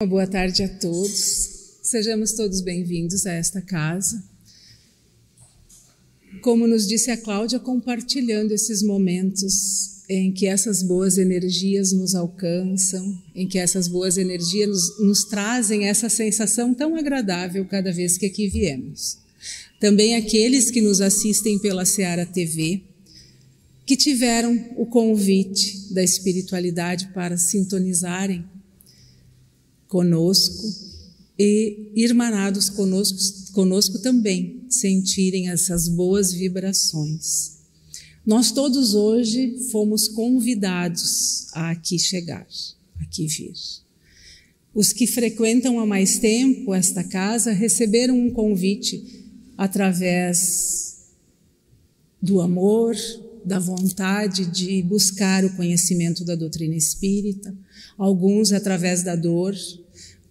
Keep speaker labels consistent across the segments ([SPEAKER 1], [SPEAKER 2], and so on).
[SPEAKER 1] Uma boa tarde a todos. Sejamos todos bem-vindos a esta casa. Como nos disse a Cláudia, compartilhando esses momentos em que essas boas energias nos alcançam, em que essas boas energias nos, nos trazem essa sensação tão agradável cada vez que aqui viemos. Também aqueles que nos assistem pela Seara TV, que tiveram o convite da espiritualidade para sintonizarem conosco e irmanados conosco, conosco também sentirem essas boas vibrações. Nós todos hoje fomos convidados a aqui chegar, aqui vir. Os que frequentam há mais tempo esta casa receberam um convite através do amor, da vontade de buscar o conhecimento da doutrina espírita, alguns através da dor,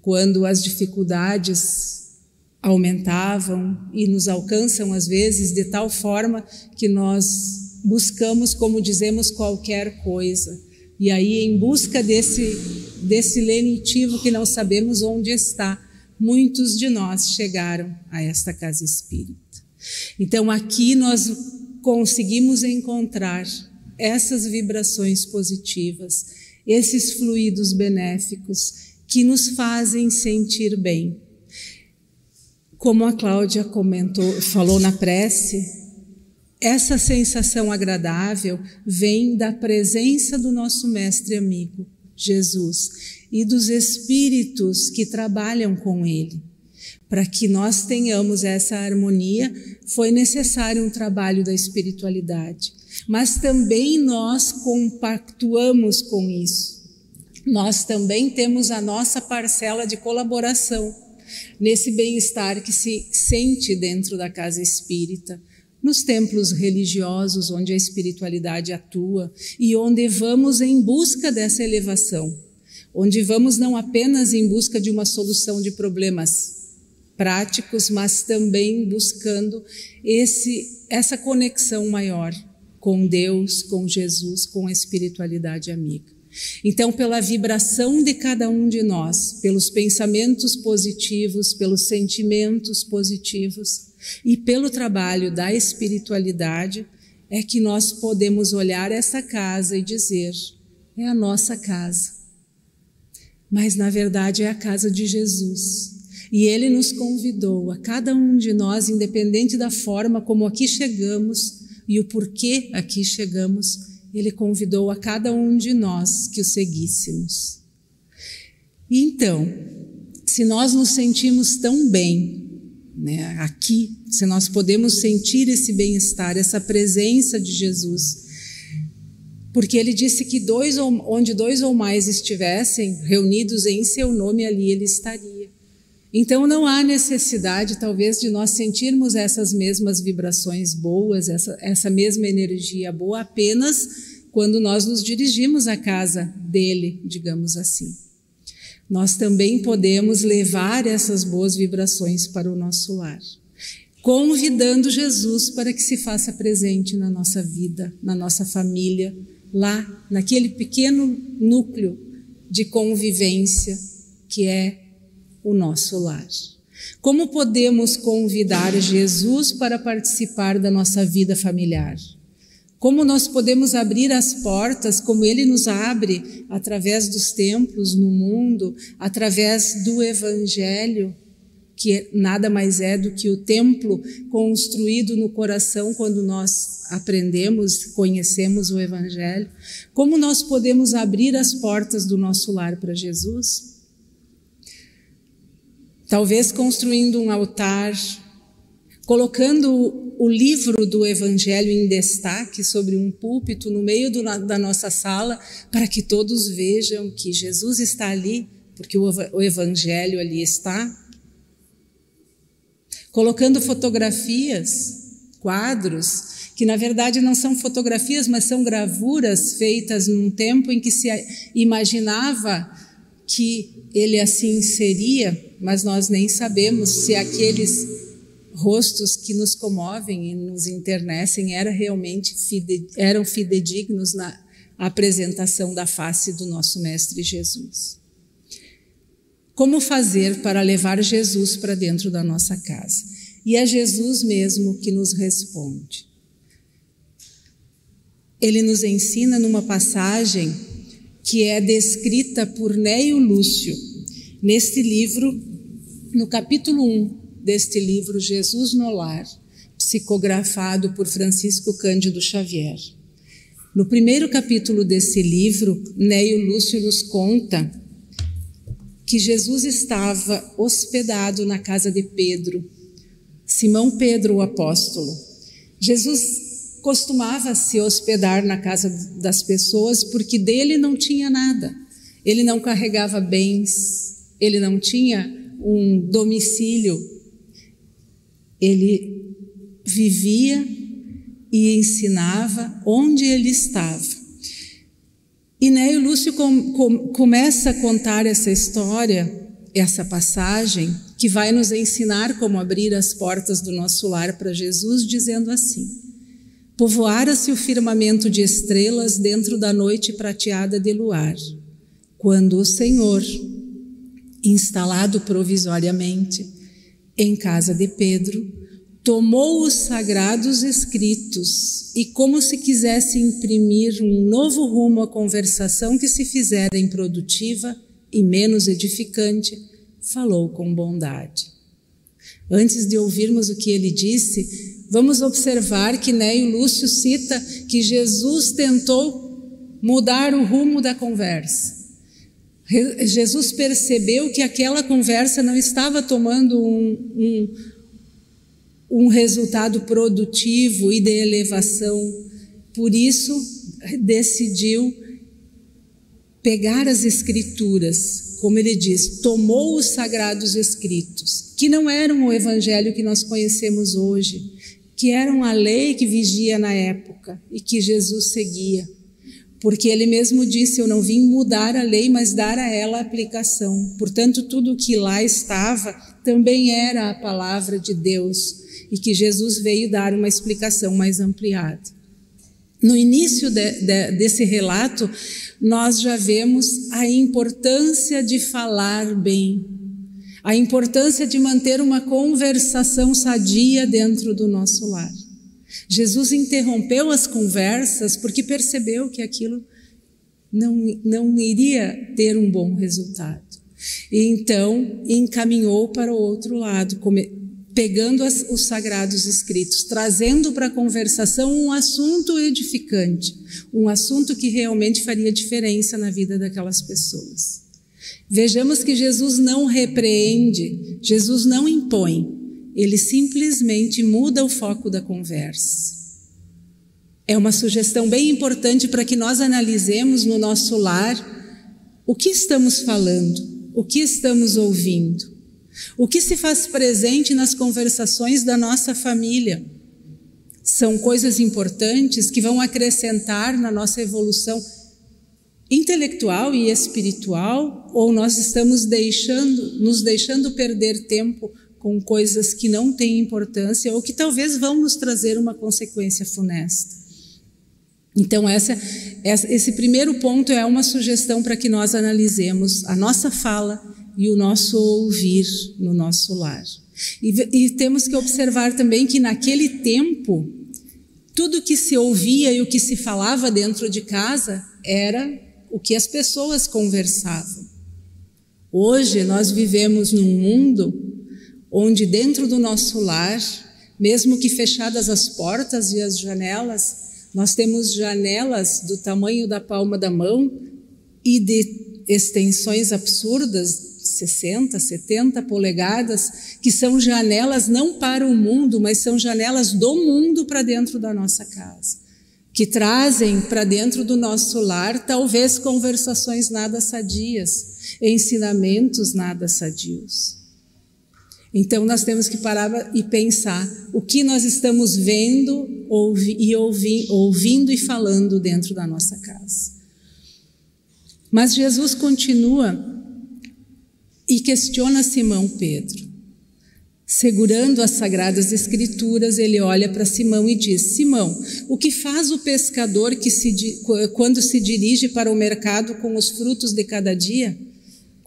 [SPEAKER 1] quando as dificuldades aumentavam e nos alcançam às vezes de tal forma que nós buscamos, como dizemos, qualquer coisa. E aí, em busca desse, desse lenitivo que não sabemos onde está, muitos de nós chegaram a esta casa espírita. Então, aqui nós conseguimos encontrar essas vibrações positivas, esses fluidos benéficos que nos fazem sentir bem. Como a Cláudia comentou, falou na prece, essa sensação agradável vem da presença do nosso mestre amigo, Jesus, e dos espíritos que trabalham com ele. Para que nós tenhamos essa harmonia, foi necessário um trabalho da espiritualidade. Mas também nós compactuamos com isso. Nós também temos a nossa parcela de colaboração nesse bem-estar que se sente dentro da casa espírita, nos templos religiosos onde a espiritualidade atua e onde vamos em busca dessa elevação, onde vamos não apenas em busca de uma solução de problemas práticos, mas também buscando esse, essa conexão maior com Deus, com Jesus, com a espiritualidade amiga. Então, pela vibração de cada um de nós, pelos pensamentos positivos, pelos sentimentos positivos e pelo trabalho da espiritualidade, é que nós podemos olhar essa casa e dizer: é a nossa casa. Mas, na verdade, é a casa de Jesus. E ele nos convidou, a cada um de nós, independente da forma como aqui chegamos e o porquê aqui chegamos, ele convidou a cada um de nós que o seguíssemos. Então, se nós nos sentimos tão bem né, aqui, se nós podemos sentir esse bem-estar, essa presença de Jesus, porque ele disse que dois ou, onde dois ou mais estivessem reunidos em seu nome, ali ele estaria. Então não há necessidade, talvez, de nós sentirmos essas mesmas vibrações boas, essa, essa mesma energia boa, apenas quando nós nos dirigimos à casa dele, digamos assim. Nós também podemos levar essas boas vibrações para o nosso lar, convidando Jesus para que se faça presente na nossa vida, na nossa família, lá, naquele pequeno núcleo de convivência que é o nosso lar. Como podemos convidar Jesus para participar da nossa vida familiar? Como nós podemos abrir as portas, como Ele nos abre, através dos templos no mundo, através do Evangelho, que nada mais é do que o templo construído no coração quando nós aprendemos, conhecemos o Evangelho. Como nós podemos abrir as portas do nosso lar para Jesus? Talvez construindo um altar, colocando o livro do Evangelho em destaque sobre um púlpito no meio do, da nossa sala, para que todos vejam que Jesus está ali, porque o, o Evangelho ali está. Colocando fotografias, quadros, que na verdade não são fotografias, mas são gravuras feitas num tempo em que se imaginava que ele assim seria, mas nós nem sabemos se aqueles rostos que nos comovem e nos internecem era realmente eram fidedignos na apresentação da face do nosso mestre Jesus. Como fazer para levar Jesus para dentro da nossa casa? E é Jesus mesmo que nos responde. Ele nos ensina numa passagem que é descrita por Neio Lúcio, neste livro, no capítulo 1 deste livro, Jesus no Lar, psicografado por Francisco Cândido Xavier. No primeiro capítulo desse livro, Neio Lúcio nos conta que Jesus estava hospedado na casa de Pedro, Simão Pedro, o apóstolo. Jesus costumava se hospedar na casa das pessoas porque dele não tinha nada. Ele não carregava bens, ele não tinha um domicílio. Ele vivia e ensinava onde ele estava. E Neio Lúcio com, com, começa a contar essa história, essa passagem, que vai nos ensinar como abrir as portas do nosso lar para Jesus, dizendo assim: Povoara-se o firmamento de estrelas dentro da noite prateada de luar, quando o Senhor, instalado provisoriamente em casa de Pedro, tomou os sagrados escritos e, como se quisesse imprimir um novo rumo à conversação que se fizera improdutiva e menos edificante, falou com bondade. Antes de ouvirmos o que ele disse, vamos observar que Neio Lúcio cita que Jesus tentou mudar o rumo da conversa. Jesus percebeu que aquela conversa não estava tomando um, um, um resultado produtivo e de elevação, por isso decidiu pegar as Escrituras, como ele diz, tomou os sagrados Escritos, que não eram o Evangelho que nós conhecemos hoje, que eram a lei que vigia na época e que Jesus seguia. Porque ele mesmo disse: Eu não vim mudar a lei, mas dar a ela aplicação. Portanto, tudo o que lá estava também era a palavra de Deus e que Jesus veio dar uma explicação mais ampliada. No início de, de, desse relato, nós já vemos a importância de falar bem, a importância de manter uma conversação sadia dentro do nosso lar. Jesus interrompeu as conversas porque percebeu que aquilo não, não iria ter um bom resultado. E então encaminhou para o outro lado, pegando as, os sagrados escritos, trazendo para a conversação um assunto edificante, um assunto que realmente faria diferença na vida daquelas pessoas. Vejamos que Jesus não repreende, Jesus não impõe, ele simplesmente muda o foco da conversa. É uma sugestão bem importante para que nós analisemos no nosso lar o que estamos falando, o que estamos ouvindo, o que se faz presente nas conversações da nossa família. São coisas importantes que vão acrescentar na nossa evolução intelectual e espiritual ou nós estamos deixando, nos deixando perder tempo com coisas que não têm importância ou que talvez vão nos trazer uma consequência funesta. Então, essa, essa, esse primeiro ponto é uma sugestão para que nós analisemos a nossa fala e o nosso ouvir no nosso lar. E, e temos que observar também que naquele tempo, tudo que se ouvia e o que se falava dentro de casa era o que as pessoas conversavam. Hoje nós vivemos num mundo onde dentro do nosso lar, mesmo que fechadas as portas e as janelas, nós temos janelas do tamanho da palma da mão e de extensões absurdas, 60, 70 polegadas, que são janelas não para o mundo, mas são janelas do mundo para dentro da nossa casa que trazem para dentro do nosso lar talvez conversações nada sadias, ensinamentos nada sadios. Então nós temos que parar e pensar o que nós estamos vendo ouvi, e ouvi, ouvindo e falando dentro da nossa casa. Mas Jesus continua e questiona Simão Pedro. Segurando as sagradas escrituras, ele olha para Simão e diz: Simão, o que faz o pescador que se, quando se dirige para o mercado com os frutos de cada dia?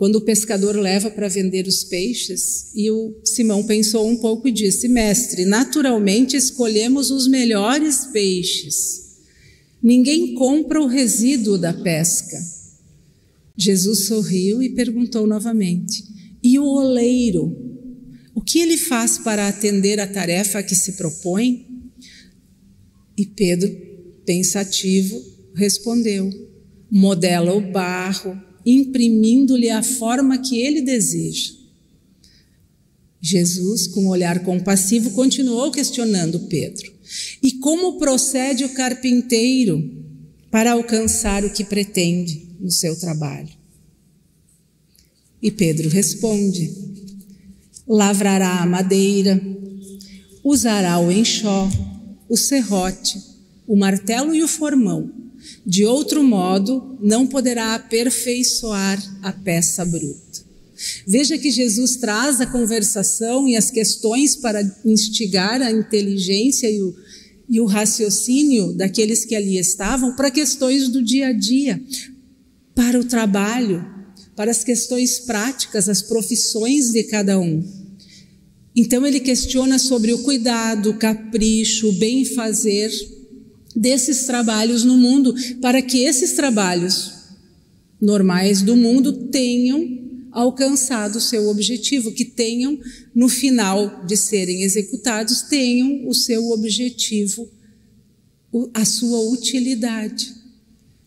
[SPEAKER 1] Quando o pescador leva para vender os peixes, e o Simão pensou um pouco e disse: Mestre, naturalmente escolhemos os melhores peixes. Ninguém compra o resíduo da pesca. Jesus sorriu e perguntou novamente: E o oleiro? O que ele faz para atender a tarefa que se propõe? E Pedro, pensativo, respondeu: Modela o barro imprimindo-lhe a forma que ele deseja. Jesus, com um olhar compassivo, continuou questionando Pedro: E como procede o carpinteiro para alcançar o que pretende no seu trabalho? E Pedro responde: Lavrará a madeira, usará o enxó, o serrote, o martelo e o formão de outro modo, não poderá aperfeiçoar a peça bruta. Veja que Jesus traz a conversação e as questões para instigar a inteligência e o, e o raciocínio daqueles que ali estavam para questões do dia a dia, para o trabalho, para as questões práticas, as profissões de cada um. Então ele questiona sobre o cuidado, o capricho, o bem-fazer desses trabalhos no mundo, para que esses trabalhos normais do mundo tenham alcançado seu objetivo, que tenham, no final de serem executados, tenham o seu objetivo, a sua utilidade.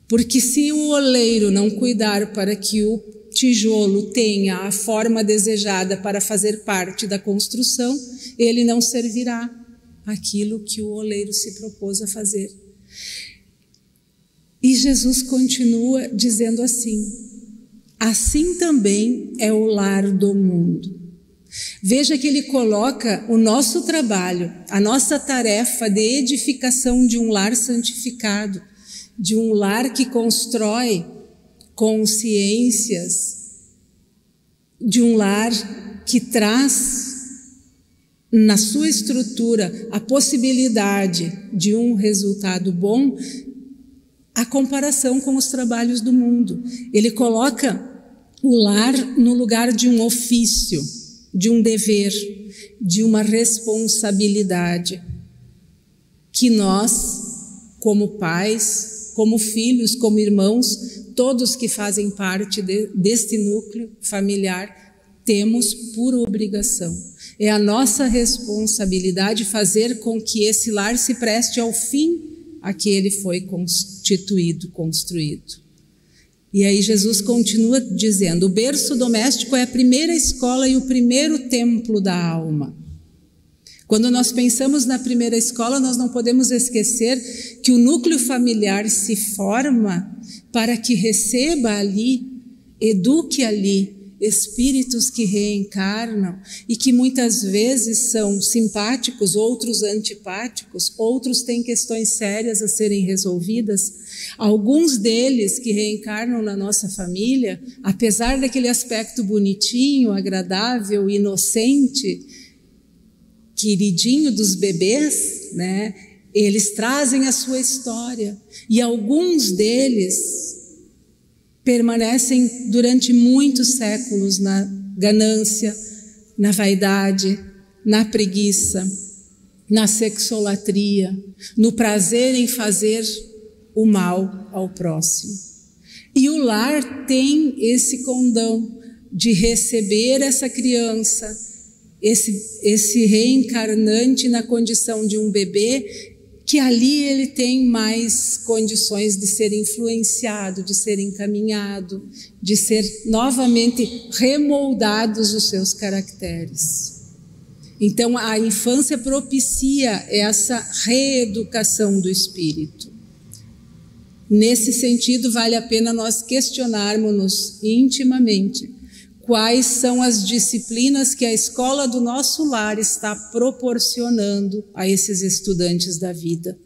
[SPEAKER 1] Porque se o oleiro não cuidar para que o tijolo tenha a forma desejada para fazer parte da construção, ele não servirá aquilo que o oleiro se propôs a fazer. E Jesus continua dizendo assim: assim também é o lar do mundo. Veja que ele coloca o nosso trabalho, a nossa tarefa de edificação de um lar santificado, de um lar que constrói consciências, de um lar que traz na sua estrutura a possibilidade de um resultado bom, a comparação com os trabalhos do mundo. Ele coloca o lar no lugar de um ofício, de um dever, de uma responsabilidade que nós, como pais, como filhos, como irmãos, todos que fazem parte de, deste núcleo familiar, temos por obrigação. É a nossa responsabilidade fazer com que esse lar se preste ao fim a que ele foi constituído, construído. E aí Jesus continua dizendo: o berço doméstico é a primeira escola e o primeiro templo da alma. Quando nós pensamos na primeira escola, nós não podemos esquecer que o núcleo familiar se forma para que receba ali, eduque ali, espíritos que reencarnam e que muitas vezes são simpáticos, outros antipáticos, outros têm questões sérias a serem resolvidas. Alguns deles que reencarnam na nossa família, apesar daquele aspecto bonitinho, agradável, inocente, queridinho dos bebês, né? Eles trazem a sua história e alguns deles permanecem durante muitos séculos na ganância, na vaidade, na preguiça, na sexolatria, no prazer em fazer o mal ao próximo. E o lar tem esse condão de receber essa criança, esse, esse reencarnante na condição de um bebê que ali ele tem mais condições de ser influenciado, de ser encaminhado, de ser novamente remoldados os seus caracteres. Então a infância propicia essa reeducação do espírito. Nesse sentido, vale a pena nós questionarmos-nos intimamente quais são as disciplinas que a escola do nosso lar está proporcionando a esses estudantes da vida.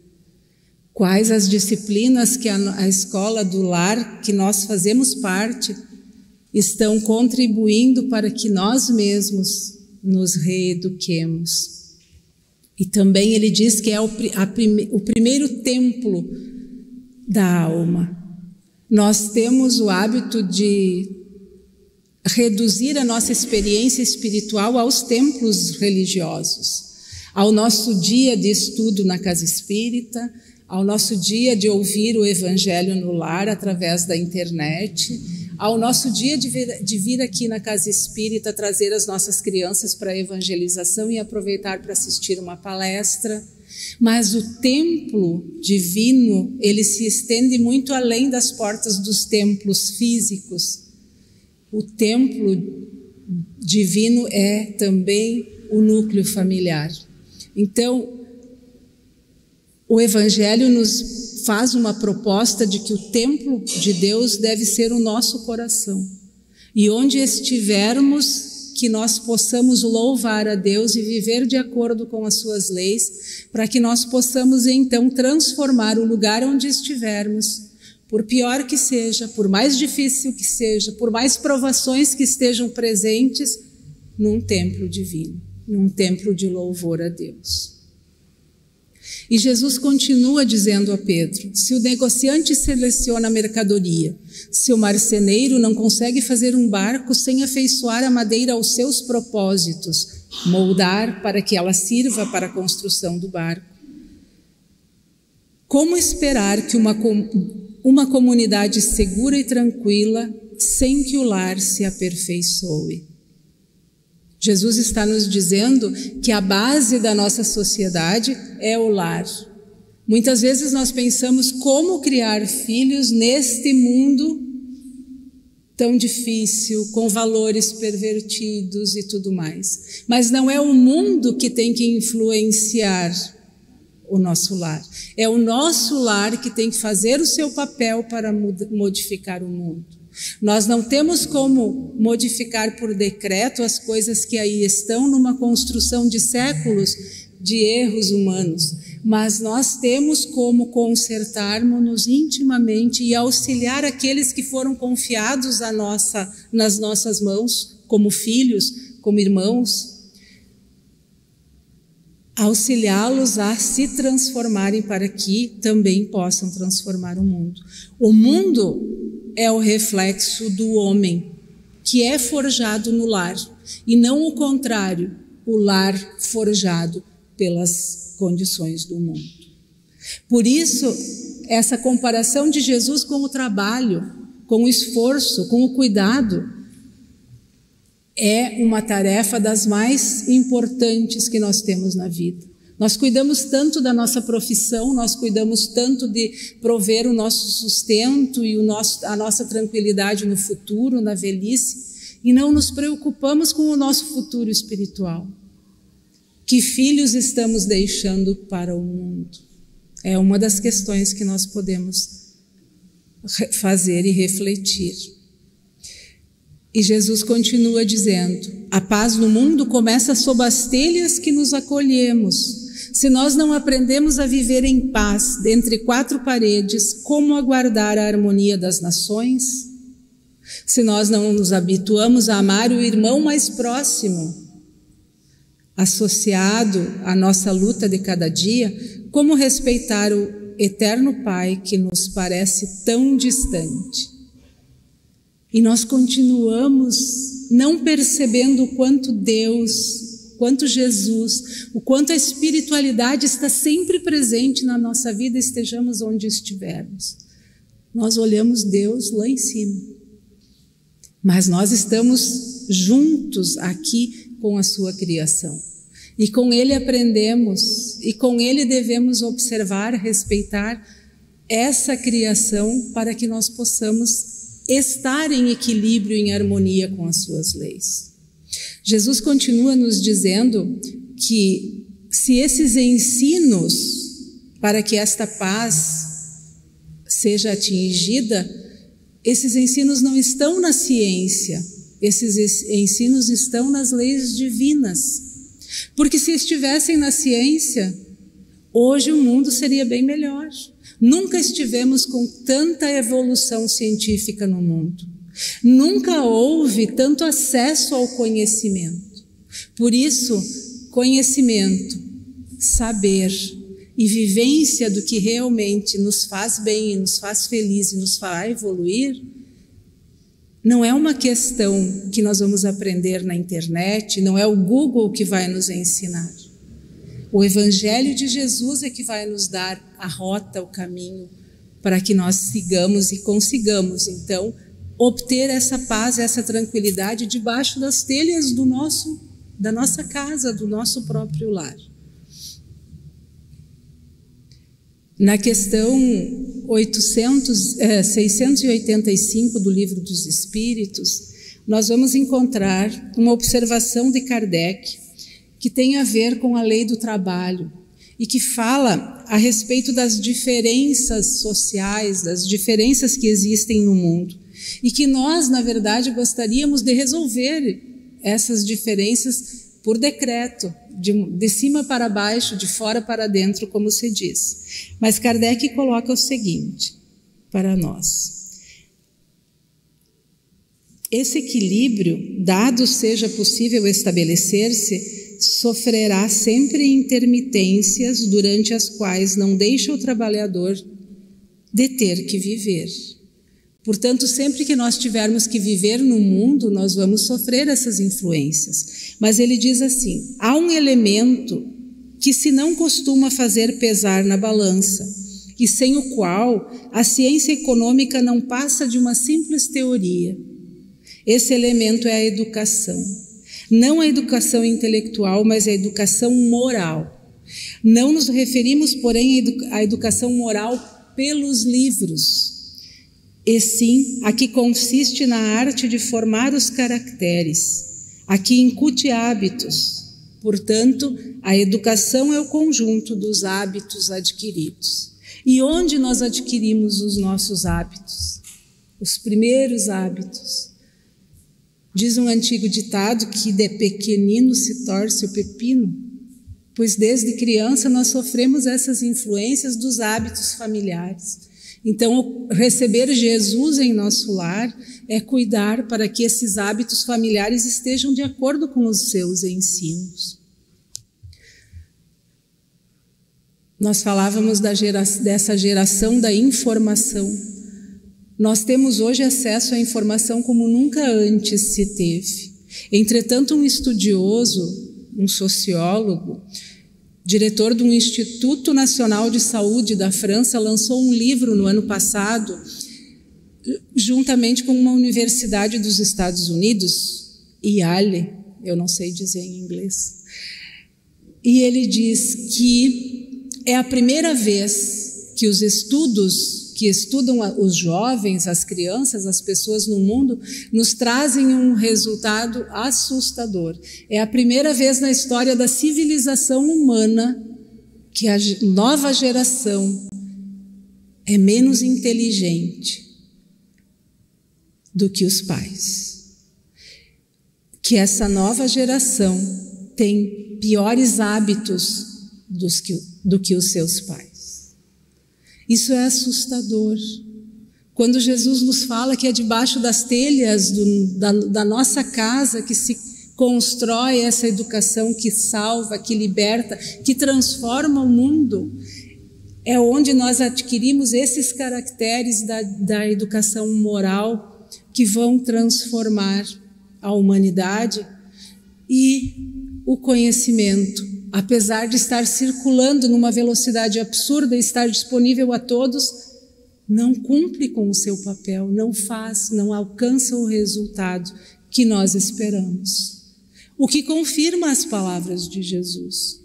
[SPEAKER 1] Quais as disciplinas que a, a escola do lar, que nós fazemos parte, estão contribuindo para que nós mesmos nos reeduquemos. E também ele diz que é o, prime, o primeiro templo da alma. Nós temos o hábito de reduzir a nossa experiência espiritual aos templos religiosos, ao nosso dia de estudo na casa espírita, ao nosso dia de ouvir o evangelho no lar através da internet, ao nosso dia de vir, de vir aqui na casa espírita trazer as nossas crianças para a evangelização e aproveitar para assistir uma palestra. Mas o templo divino, ele se estende muito além das portas dos templos físicos. O templo divino é também o núcleo familiar. Então, o Evangelho nos faz uma proposta de que o templo de Deus deve ser o nosso coração. E onde estivermos, que nós possamos louvar a Deus e viver de acordo com as suas leis, para que nós possamos então transformar o lugar onde estivermos, por pior que seja, por mais difícil que seja, por mais provações que estejam presentes, num templo divino, num templo de louvor a Deus. E Jesus continua dizendo a Pedro: se o negociante seleciona a mercadoria, se o marceneiro não consegue fazer um barco sem afeiçoar a madeira aos seus propósitos, moldar para que ela sirva para a construção do barco, como esperar que uma, uma comunidade segura e tranquila sem que o lar se aperfeiçoe? Jesus está nos dizendo que a base da nossa sociedade é o lar. Muitas vezes nós pensamos como criar filhos neste mundo tão difícil, com valores pervertidos e tudo mais. Mas não é o mundo que tem que influenciar o nosso lar. É o nosso lar que tem que fazer o seu papel para modificar o mundo. Nós não temos como modificar por decreto as coisas que aí estão numa construção de séculos de erros humanos, mas nós temos como consertarmos-nos intimamente e auxiliar aqueles que foram confiados nossa, nas nossas mãos, como filhos, como irmãos, auxiliá-los a se transformarem para que também possam transformar o mundo. O mundo é o reflexo do homem, que é forjado no lar, e não o contrário, o lar forjado pelas condições do mundo. Por isso, essa comparação de Jesus com o trabalho, com o esforço, com o cuidado, é uma tarefa das mais importantes que nós temos na vida. Nós cuidamos tanto da nossa profissão, nós cuidamos tanto de prover o nosso sustento e o nosso, a nossa tranquilidade no futuro, na velhice, e não nos preocupamos com o nosso futuro espiritual. Que filhos estamos deixando para o mundo? É uma das questões que nós podemos fazer e refletir. E Jesus continua dizendo: a paz no mundo começa sob as telhas que nos acolhemos se nós não aprendemos a viver em paz dentre quatro paredes, como aguardar a harmonia das nações? Se nós não nos habituamos a amar o irmão mais próximo, associado à nossa luta de cada dia, como respeitar o eterno Pai que nos parece tão distante? E nós continuamos não percebendo o quanto Deus quanto Jesus, o quanto a espiritualidade está sempre presente na nossa vida, estejamos onde estivermos. Nós olhamos Deus lá em cima, mas nós estamos juntos aqui com a sua criação. E com ele aprendemos, e com ele devemos observar, respeitar essa criação para que nós possamos estar em equilíbrio, em harmonia com as suas leis. Jesus continua nos dizendo que se esses ensinos para que esta paz seja atingida, esses ensinos não estão na ciência, esses ensinos estão nas leis divinas. Porque se estivessem na ciência, hoje o mundo seria bem melhor. Nunca estivemos com tanta evolução científica no mundo. Nunca houve tanto acesso ao conhecimento. Por isso, conhecimento, saber e vivência do que realmente nos faz bem, nos faz feliz e nos fará evoluir, Não é uma questão que nós vamos aprender na internet, não é o Google que vai nos ensinar. O Evangelho de Jesus é que vai nos dar a rota, o caminho, para que nós sigamos e consigamos, então, obter essa paz, essa tranquilidade debaixo das telhas do nosso, da nossa casa, do nosso próprio lar. Na questão 800, é, 685 do Livro dos Espíritos, nós vamos encontrar uma observação de Kardec que tem a ver com a lei do trabalho e que fala a respeito das diferenças sociais, das diferenças que existem no mundo e que nós, na verdade, gostaríamos de resolver essas diferenças por decreto, de, de cima para baixo, de fora para dentro, como se diz. Mas Kardec coloca o seguinte para nós. Esse equilíbrio, dado seja possível estabelecer-se, sofrerá sempre intermitências durante as quais não deixa o trabalhador de ter que viver. Portanto, sempre que nós tivermos que viver no mundo, nós vamos sofrer essas influências. Mas ele diz assim: há um elemento que se não costuma fazer pesar na balança, e sem o qual a ciência econômica não passa de uma simples teoria. Esse elemento é a educação. Não a educação intelectual, mas a educação moral. Não nos referimos, porém, à educação moral pelos livros, e sim a que consiste na arte de formar os caracteres, a que incute hábitos. Portanto, a educação é o conjunto dos hábitos adquiridos. E onde nós adquirimos os nossos hábitos? Os primeiros hábitos. Diz um antigo ditado que de pequenino se torce o pepino, pois desde criança nós sofremos essas influências dos hábitos familiares. Então, receber Jesus em nosso lar é cuidar para que esses hábitos familiares estejam de acordo com os seus ensinos. Nós falávamos gera dessa geração da informação. Nós temos hoje acesso à informação como nunca antes se teve. Entretanto, um estudioso, um sociólogo, diretor do Instituto Nacional de Saúde da França, lançou um livro no ano passado, juntamente com uma universidade dos Estados Unidos, Yale, eu não sei dizer em inglês. E ele diz que é a primeira vez que os estudos que estudam os jovens, as crianças, as pessoas no mundo, nos trazem um resultado assustador. É a primeira vez na história da civilização humana que a nova geração é menos inteligente do que os pais. Que essa nova geração tem piores hábitos que, do que os seus pais. Isso é assustador. Quando Jesus nos fala que é debaixo das telhas do, da, da nossa casa que se constrói essa educação que salva, que liberta, que transforma o mundo, é onde nós adquirimos esses caracteres da, da educação moral que vão transformar a humanidade e o conhecimento apesar de estar circulando numa velocidade absurda e estar disponível a todos, não cumpre com o seu papel, não faz, não alcança o resultado que nós esperamos. O que confirma as palavras de Jesus.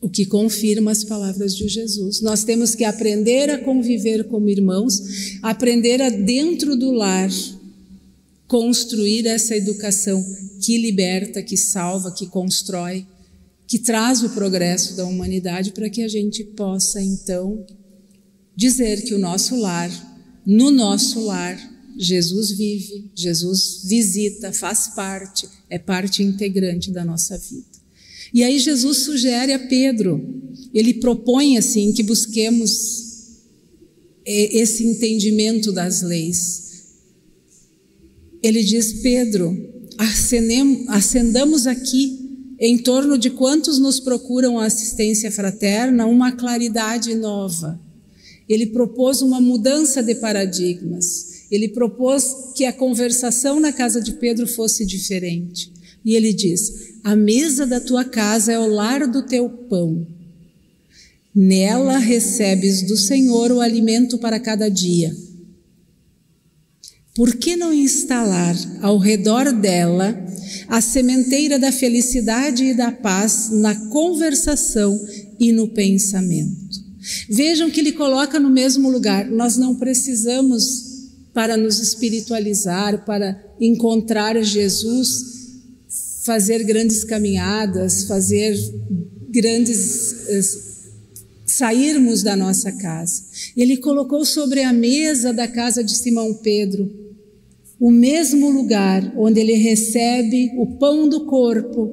[SPEAKER 1] O que confirma as palavras de Jesus. Nós temos que aprender a conviver como irmãos, aprender a, dentro do lar, construir essa educação que liberta, que salva, que constrói que traz o progresso da humanidade para que a gente possa então dizer que o nosso lar, no nosso lar, Jesus vive, Jesus visita, faz parte, é parte integrante da nossa vida. E aí Jesus sugere a Pedro, ele propõe assim que busquemos esse entendimento das leis. Ele diz: Pedro, acendamos aqui em torno de quantos nos procuram a assistência fraterna, uma claridade nova. Ele propôs uma mudança de paradigmas. Ele propôs que a conversação na casa de Pedro fosse diferente. E ele diz: A mesa da tua casa é o lar do teu pão. Nela recebes do Senhor o alimento para cada dia. Por que não instalar ao redor dela a sementeira da felicidade e da paz na conversação e no pensamento? Vejam que ele coloca no mesmo lugar. Nós não precisamos, para nos espiritualizar, para encontrar Jesus, fazer grandes caminhadas, fazer grandes. Eh, sairmos da nossa casa. Ele colocou sobre a mesa da casa de Simão Pedro o mesmo lugar onde ele recebe o pão do corpo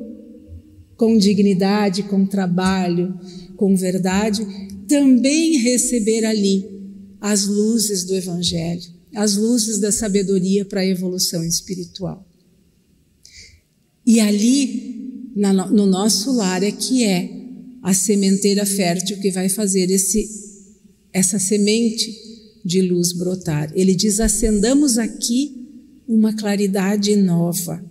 [SPEAKER 1] com dignidade, com trabalho, com verdade, também receber ali as luzes do Evangelho, as luzes da sabedoria para a evolução espiritual. E ali, no nosso lar, é que é a sementeira fértil que vai fazer esse, essa semente de luz brotar. Ele diz: acendamos aqui uma claridade nova.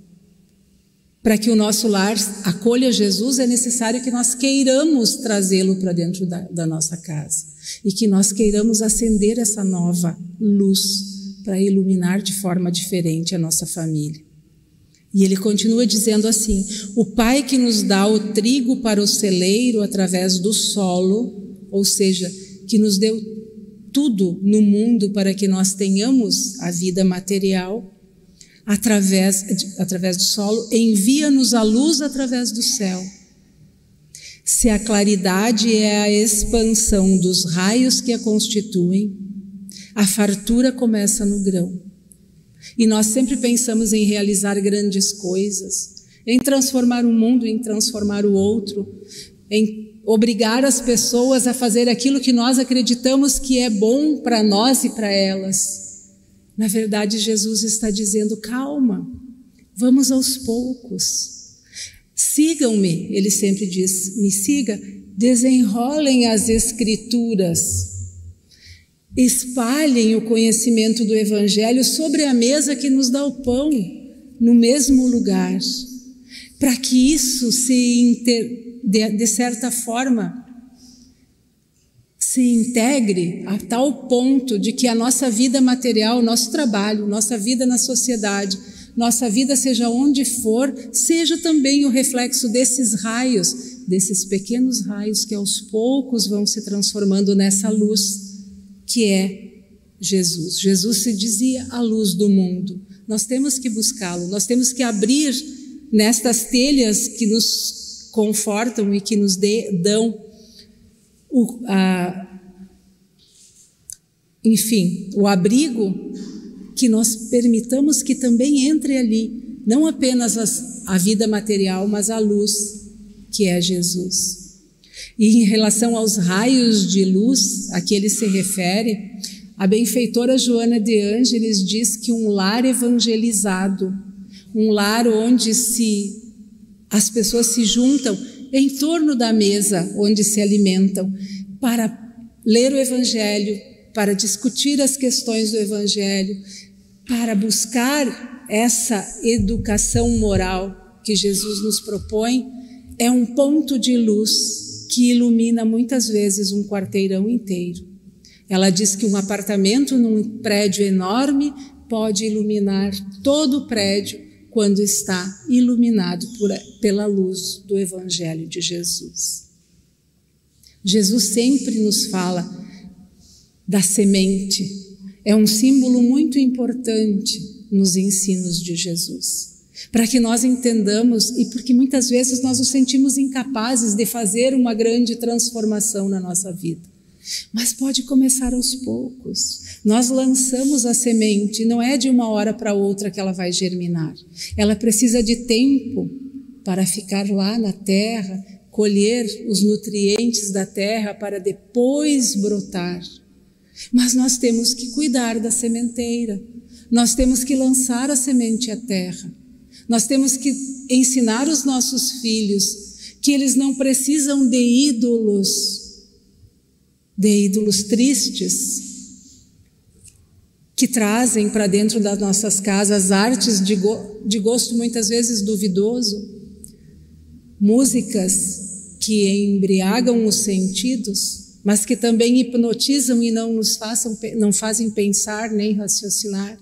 [SPEAKER 1] Para que o nosso lar acolha Jesus, é necessário que nós queiramos trazê-lo para dentro da, da nossa casa e que nós queiramos acender essa nova luz para iluminar de forma diferente a nossa família. E ele continua dizendo assim: O Pai que nos dá o trigo para o celeiro através do solo, ou seja, que nos deu tudo no mundo para que nós tenhamos a vida material, através, através do solo, envia-nos a luz através do céu. Se a claridade é a expansão dos raios que a constituem, a fartura começa no grão. E nós sempre pensamos em realizar grandes coisas, em transformar o mundo, em transformar o outro, em obrigar as pessoas a fazer aquilo que nós acreditamos que é bom para nós e para elas. Na verdade, Jesus está dizendo: calma, vamos aos poucos. Sigam-me, ele sempre diz: me siga, desenrolem as Escrituras, espalhem o conhecimento do Evangelho sobre a mesa que nos dá o pão, no mesmo lugar, para que isso se, inter, de, de certa forma, se integre a tal ponto de que a nossa vida material, nosso trabalho, nossa vida na sociedade, nossa vida, seja onde for, seja também o reflexo desses raios, desses pequenos raios que aos poucos vão se transformando nessa luz que é Jesus. Jesus se dizia a luz do mundo. Nós temos que buscá-lo, nós temos que abrir nestas telhas que nos confortam e que nos dê, dão o, a, enfim, o abrigo, que nós permitamos que também entre ali, não apenas as, a vida material, mas a luz, que é Jesus. E em relação aos raios de luz a que ele se refere, a benfeitora Joana de Ângeles diz que um lar evangelizado, um lar onde se as pessoas se juntam em torno da mesa onde se alimentam para ler o Evangelho, para discutir as questões do Evangelho, para buscar essa educação moral que Jesus nos propõe, é um ponto de luz que ilumina muitas vezes um quarteirão inteiro. Ela diz que um apartamento num prédio enorme pode iluminar todo o prédio quando está iluminado por, pela luz do Evangelho de Jesus. Jesus sempre nos fala da semente. É um símbolo muito importante nos ensinos de Jesus. Para que nós entendamos, e porque muitas vezes nós nos sentimos incapazes de fazer uma grande transformação na nossa vida. Mas pode começar aos poucos. Nós lançamos a semente, não é de uma hora para outra que ela vai germinar. Ela precisa de tempo para ficar lá na terra, colher os nutrientes da terra para depois brotar. Mas nós temos que cuidar da sementeira. Nós temos que lançar a semente à terra. Nós temos que ensinar os nossos filhos que eles não precisam de ídolos de ídolos tristes, que trazem para dentro das nossas casas artes de, go de gosto muitas vezes duvidoso, músicas que embriagam os sentidos, mas que também hipnotizam e não nos façam, não fazem pensar nem raciocinar,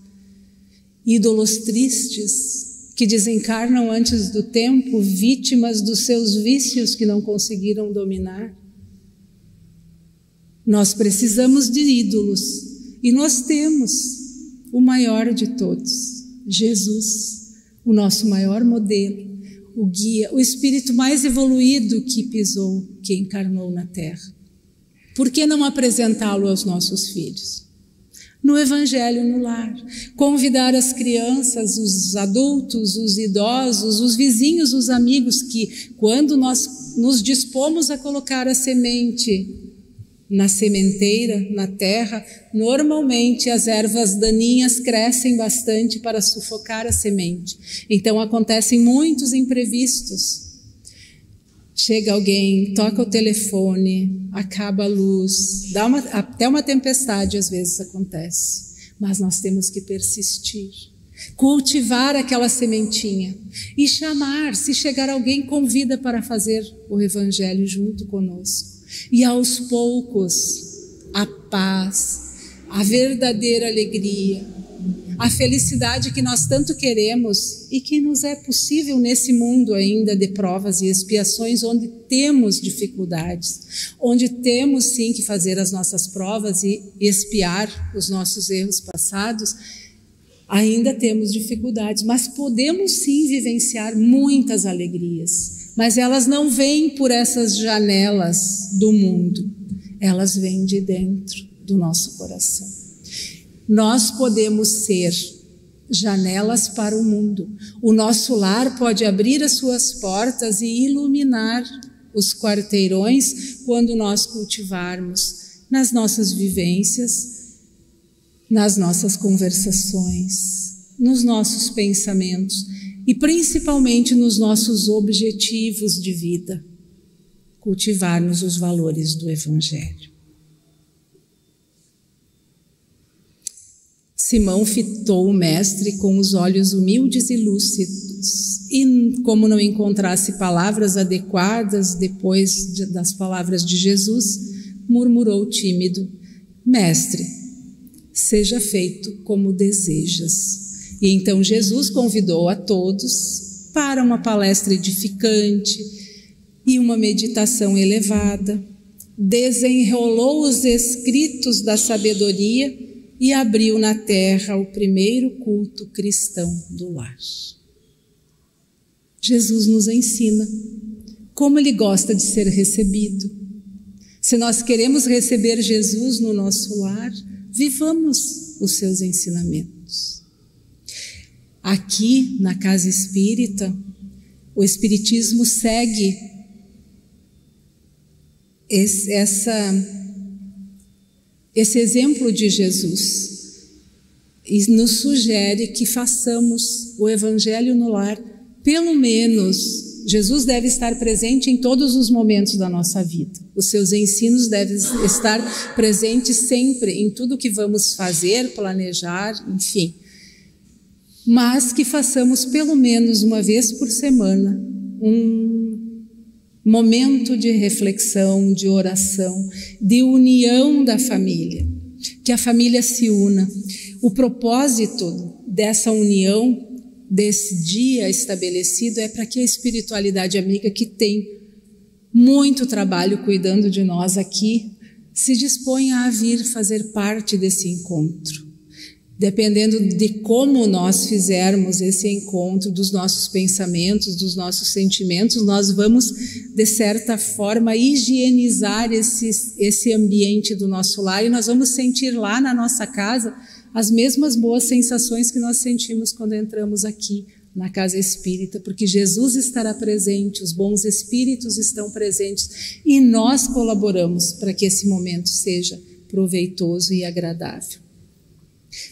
[SPEAKER 1] ídolos tristes que desencarnam antes do tempo, vítimas dos seus vícios que não conseguiram dominar. Nós precisamos de ídolos e nós temos o maior de todos, Jesus, o nosso maior modelo, o guia, o espírito mais evoluído que pisou, que encarnou na terra. Por que não apresentá-lo aos nossos filhos? No Evangelho no lar. Convidar as crianças, os adultos, os idosos, os vizinhos, os amigos, que quando nós nos dispomos a colocar a semente na sementeira, na terra, normalmente as ervas daninhas crescem bastante para sufocar a semente. Então acontecem muitos imprevistos. Chega alguém, toca o telefone, acaba a luz, dá uma, até uma tempestade às vezes acontece. Mas nós temos que persistir, cultivar aquela sementinha e chamar. Se chegar alguém, convida para fazer o evangelho junto conosco. E aos poucos, a paz, a verdadeira alegria, a felicidade que nós tanto queremos e que nos é possível nesse mundo ainda de provas e expiações, onde temos dificuldades, onde temos sim que fazer as nossas provas e expiar os nossos erros passados, ainda temos dificuldades, mas podemos sim vivenciar muitas alegrias mas elas não vêm por essas janelas do mundo, elas vêm de dentro do nosso coração. Nós podemos ser janelas para o mundo. O nosso lar pode abrir as suas portas e iluminar os quarteirões quando nós cultivarmos nas nossas vivências, nas nossas conversações, nos nossos pensamentos e principalmente nos nossos objetivos de vida, cultivarmos os valores do Evangelho. Simão fitou o Mestre com os olhos humildes e lúcidos, e, como não encontrasse palavras adequadas depois de, das palavras de Jesus, murmurou tímido: Mestre, seja feito como desejas. E então Jesus convidou a todos para uma palestra edificante e uma meditação elevada, desenrolou os escritos da sabedoria e abriu na terra o primeiro culto cristão do lar. Jesus nos ensina como ele gosta de ser recebido. Se nós queremos receber Jesus no nosso lar, vivamos os seus ensinamentos. Aqui na casa espírita, o Espiritismo segue esse, essa, esse exemplo de Jesus e nos sugere que façamos o Evangelho no lar, pelo menos. Jesus deve estar presente em todos os momentos da nossa vida. Os seus ensinos devem estar presentes sempre em tudo que vamos fazer, planejar, enfim mas que façamos pelo menos uma vez por semana um momento de reflexão, de oração, de união da família, que a família se una. O propósito dessa união, desse dia estabelecido, é para que a espiritualidade amiga, que tem muito trabalho cuidando de nós aqui, se disponha a vir fazer parte desse encontro dependendo de como nós fizermos esse encontro dos nossos pensamentos, dos nossos sentimentos, nós vamos, de certa forma, higienizar esse, esse ambiente do nosso lar e nós vamos sentir lá na nossa casa as mesmas boas sensações que nós sentimos quando entramos aqui na casa espírita, porque Jesus estará presente, os bons espíritos estão presentes e nós colaboramos para que esse momento seja proveitoso e agradável.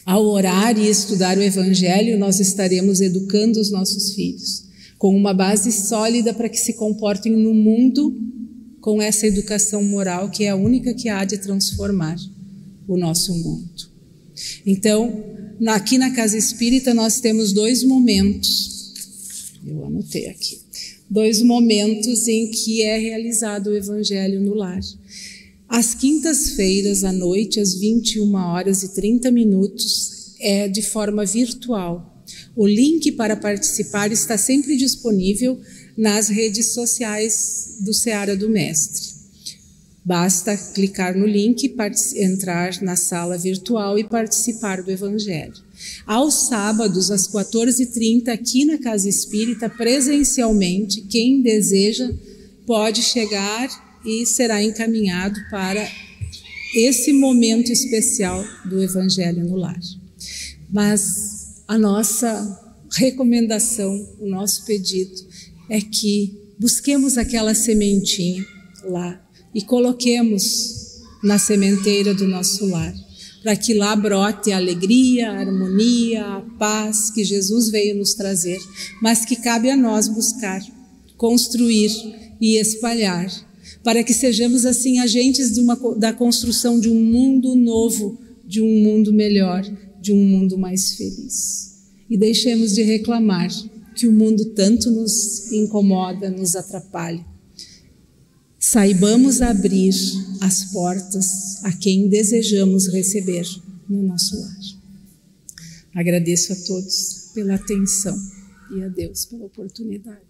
[SPEAKER 1] Ao orar e estudar o Evangelho, nós estaremos educando os nossos filhos com uma base sólida para que se comportem no mundo com essa educação moral que é a única que há de transformar o nosso mundo. Então, aqui na Casa Espírita nós temos dois momentos, eu anotei aqui, dois momentos em que é realizado o Evangelho no lar. Às quintas-feiras à noite, às 21 horas e 30 minutos, é de forma virtual. O link para participar está sempre disponível nas redes sociais do Seara do Mestre. Basta clicar no link, entrar na sala virtual e participar do Evangelho. Aos sábados, às 14h30, aqui na Casa Espírita, presencialmente, quem deseja pode chegar e será encaminhado para esse momento especial do Evangelho no lar. Mas a nossa recomendação, o nosso pedido é que busquemos aquela sementinha lá e coloquemos na sementeira do nosso lar, para que lá brote a alegria, a harmonia, a paz que Jesus veio nos trazer, mas que cabe a nós buscar, construir e espalhar, para que sejamos assim agentes uma, da construção de um mundo novo, de um mundo melhor, de um mundo mais feliz. E deixemos de reclamar que o mundo tanto nos incomoda, nos atrapalha saibamos abrir as portas a quem desejamos receber no nosso lar. Agradeço a todos pela atenção e a Deus pela oportunidade.